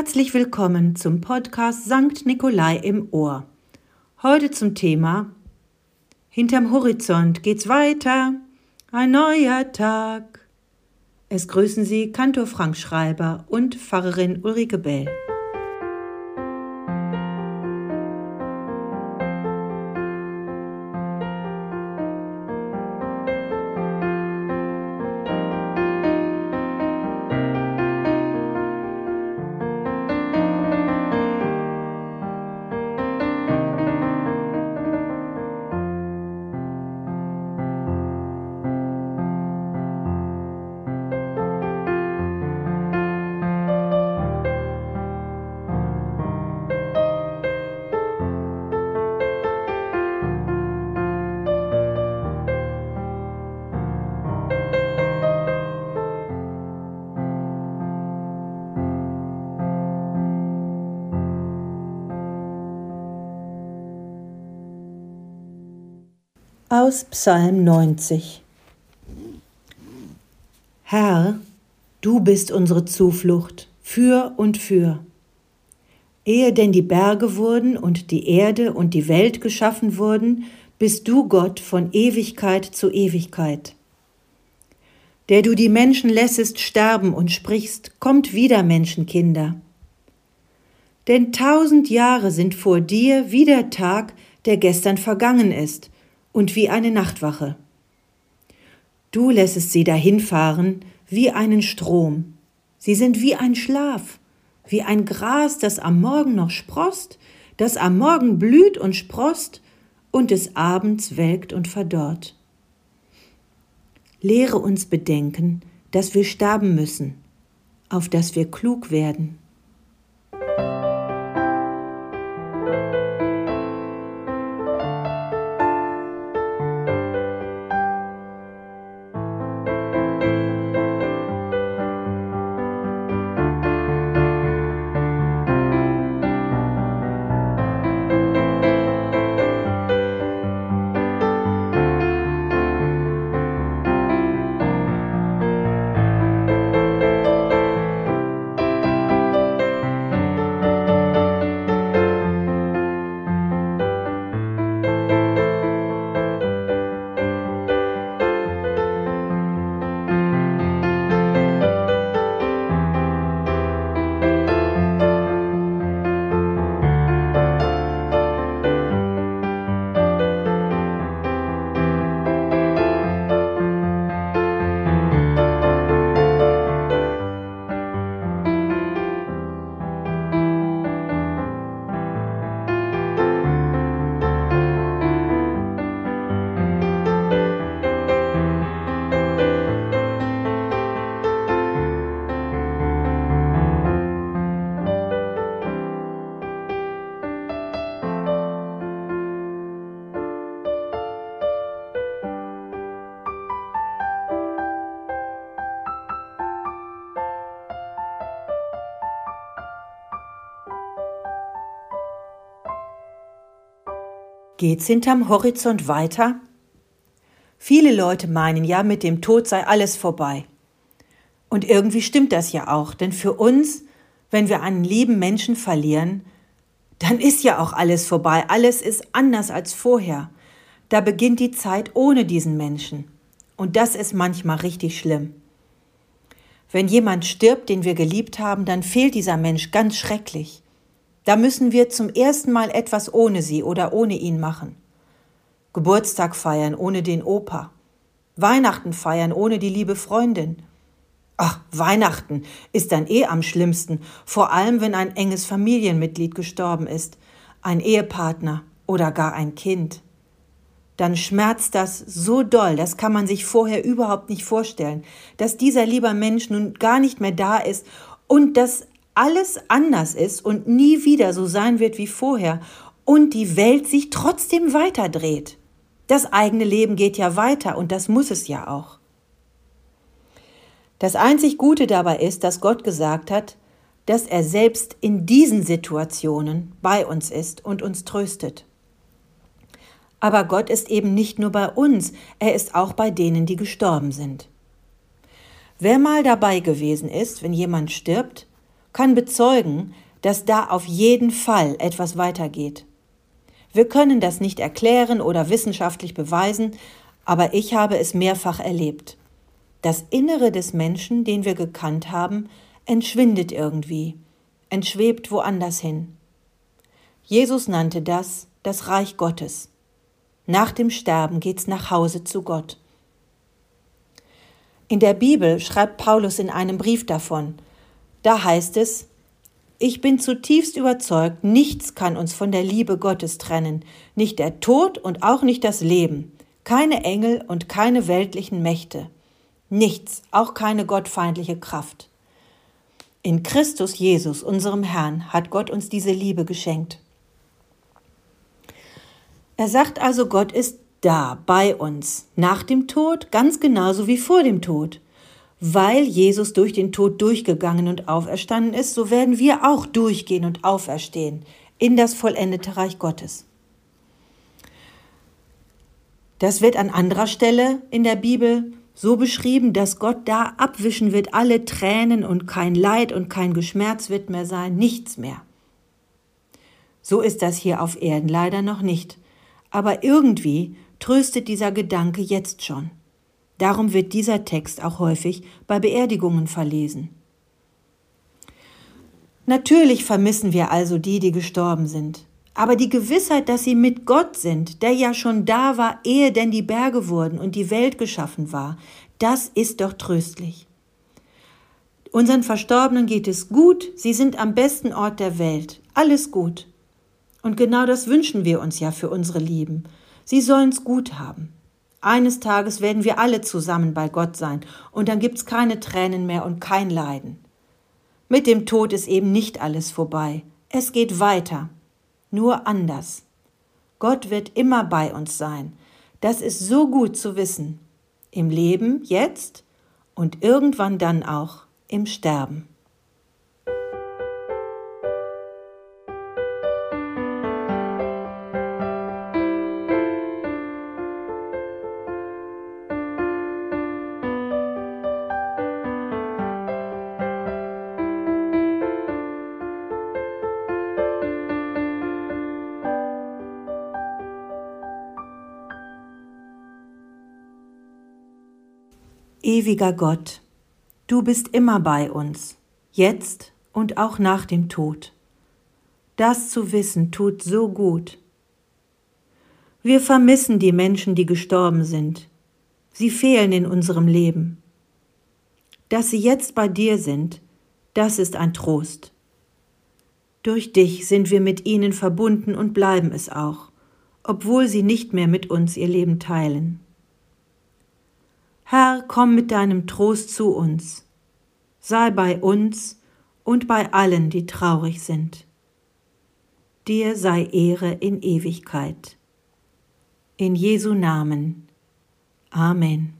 Herzlich willkommen zum Podcast Sankt Nikolai im Ohr. Heute zum Thema Hinterm Horizont geht's weiter, ein neuer Tag. Es grüßen Sie Kantor Frank Schreiber und Pfarrerin Ulrike Bell. Aus Psalm 90 Herr, du bist unsere Zuflucht für und für. Ehe denn die Berge wurden und die Erde und die Welt geschaffen wurden, bist du Gott von Ewigkeit zu Ewigkeit. Der du die Menschen lässest sterben und sprichst, kommt wieder Menschenkinder. Denn tausend Jahre sind vor dir wie der Tag, der gestern vergangen ist, und wie eine Nachtwache. Du lässest sie dahinfahren wie einen Strom. Sie sind wie ein Schlaf, wie ein Gras, das am Morgen noch sproßt, das am Morgen blüht und sproßt und des Abends welkt und verdorrt. Lehre uns bedenken, dass wir sterben müssen, auf dass wir klug werden. Geht's hinterm Horizont weiter? Viele Leute meinen ja, mit dem Tod sei alles vorbei. Und irgendwie stimmt das ja auch, denn für uns, wenn wir einen lieben Menschen verlieren, dann ist ja auch alles vorbei, alles ist anders als vorher. Da beginnt die Zeit ohne diesen Menschen. Und das ist manchmal richtig schlimm. Wenn jemand stirbt, den wir geliebt haben, dann fehlt dieser Mensch ganz schrecklich. Da müssen wir zum ersten Mal etwas ohne sie oder ohne ihn machen. Geburtstag feiern ohne den Opa. Weihnachten feiern ohne die liebe Freundin. Ach, Weihnachten ist dann eh am schlimmsten, vor allem wenn ein enges Familienmitglied gestorben ist, ein Ehepartner oder gar ein Kind. Dann schmerzt das so doll, das kann man sich vorher überhaupt nicht vorstellen, dass dieser lieber Mensch nun gar nicht mehr da ist und dass alles anders ist und nie wieder so sein wird wie vorher und die Welt sich trotzdem weiterdreht. Das eigene Leben geht ja weiter und das muss es ja auch. Das einzig Gute dabei ist, dass Gott gesagt hat, dass er selbst in diesen Situationen bei uns ist und uns tröstet. Aber Gott ist eben nicht nur bei uns, er ist auch bei denen, die gestorben sind. Wer mal dabei gewesen ist, wenn jemand stirbt, kann bezeugen, dass da auf jeden Fall etwas weitergeht. Wir können das nicht erklären oder wissenschaftlich beweisen, aber ich habe es mehrfach erlebt. Das Innere des Menschen, den wir gekannt haben, entschwindet irgendwie, entschwebt woanders hin. Jesus nannte das das Reich Gottes. Nach dem Sterben geht's nach Hause zu Gott. In der Bibel schreibt Paulus in einem Brief davon. Da heißt es, ich bin zutiefst überzeugt, nichts kann uns von der Liebe Gottes trennen, nicht der Tod und auch nicht das Leben, keine Engel und keine weltlichen Mächte, nichts, auch keine gottfeindliche Kraft. In Christus Jesus, unserem Herrn, hat Gott uns diese Liebe geschenkt. Er sagt also, Gott ist da bei uns nach dem Tod ganz genauso wie vor dem Tod. Weil Jesus durch den Tod durchgegangen und auferstanden ist, so werden wir auch durchgehen und auferstehen in das vollendete Reich Gottes. Das wird an anderer Stelle in der Bibel so beschrieben, dass Gott da abwischen wird alle Tränen und kein Leid und kein Geschmerz wird mehr sein, nichts mehr. So ist das hier auf Erden leider noch nicht. Aber irgendwie tröstet dieser Gedanke jetzt schon. Darum wird dieser Text auch häufig bei Beerdigungen verlesen. Natürlich vermissen wir also die, die gestorben sind. Aber die Gewissheit, dass sie mit Gott sind, der ja schon da war, ehe denn die Berge wurden und die Welt geschaffen war, das ist doch tröstlich. Unseren Verstorbenen geht es gut, sie sind am besten Ort der Welt, alles gut. Und genau das wünschen wir uns ja für unsere Lieben. Sie sollen's gut haben. Eines Tages werden wir alle zusammen bei Gott sein, und dann gibt's keine Tränen mehr und kein Leiden. Mit dem Tod ist eben nicht alles vorbei. Es geht weiter, nur anders. Gott wird immer bei uns sein. Das ist so gut zu wissen. Im Leben, jetzt und irgendwann dann auch im Sterben. Ewiger Gott, du bist immer bei uns, jetzt und auch nach dem Tod. Das zu wissen tut so gut. Wir vermissen die Menschen, die gestorben sind. Sie fehlen in unserem Leben. Dass sie jetzt bei dir sind, das ist ein Trost. Durch dich sind wir mit ihnen verbunden und bleiben es auch, obwohl sie nicht mehr mit uns ihr Leben teilen. Herr, komm mit deinem Trost zu uns, sei bei uns und bei allen, die traurig sind. Dir sei Ehre in Ewigkeit. In Jesu Namen. Amen.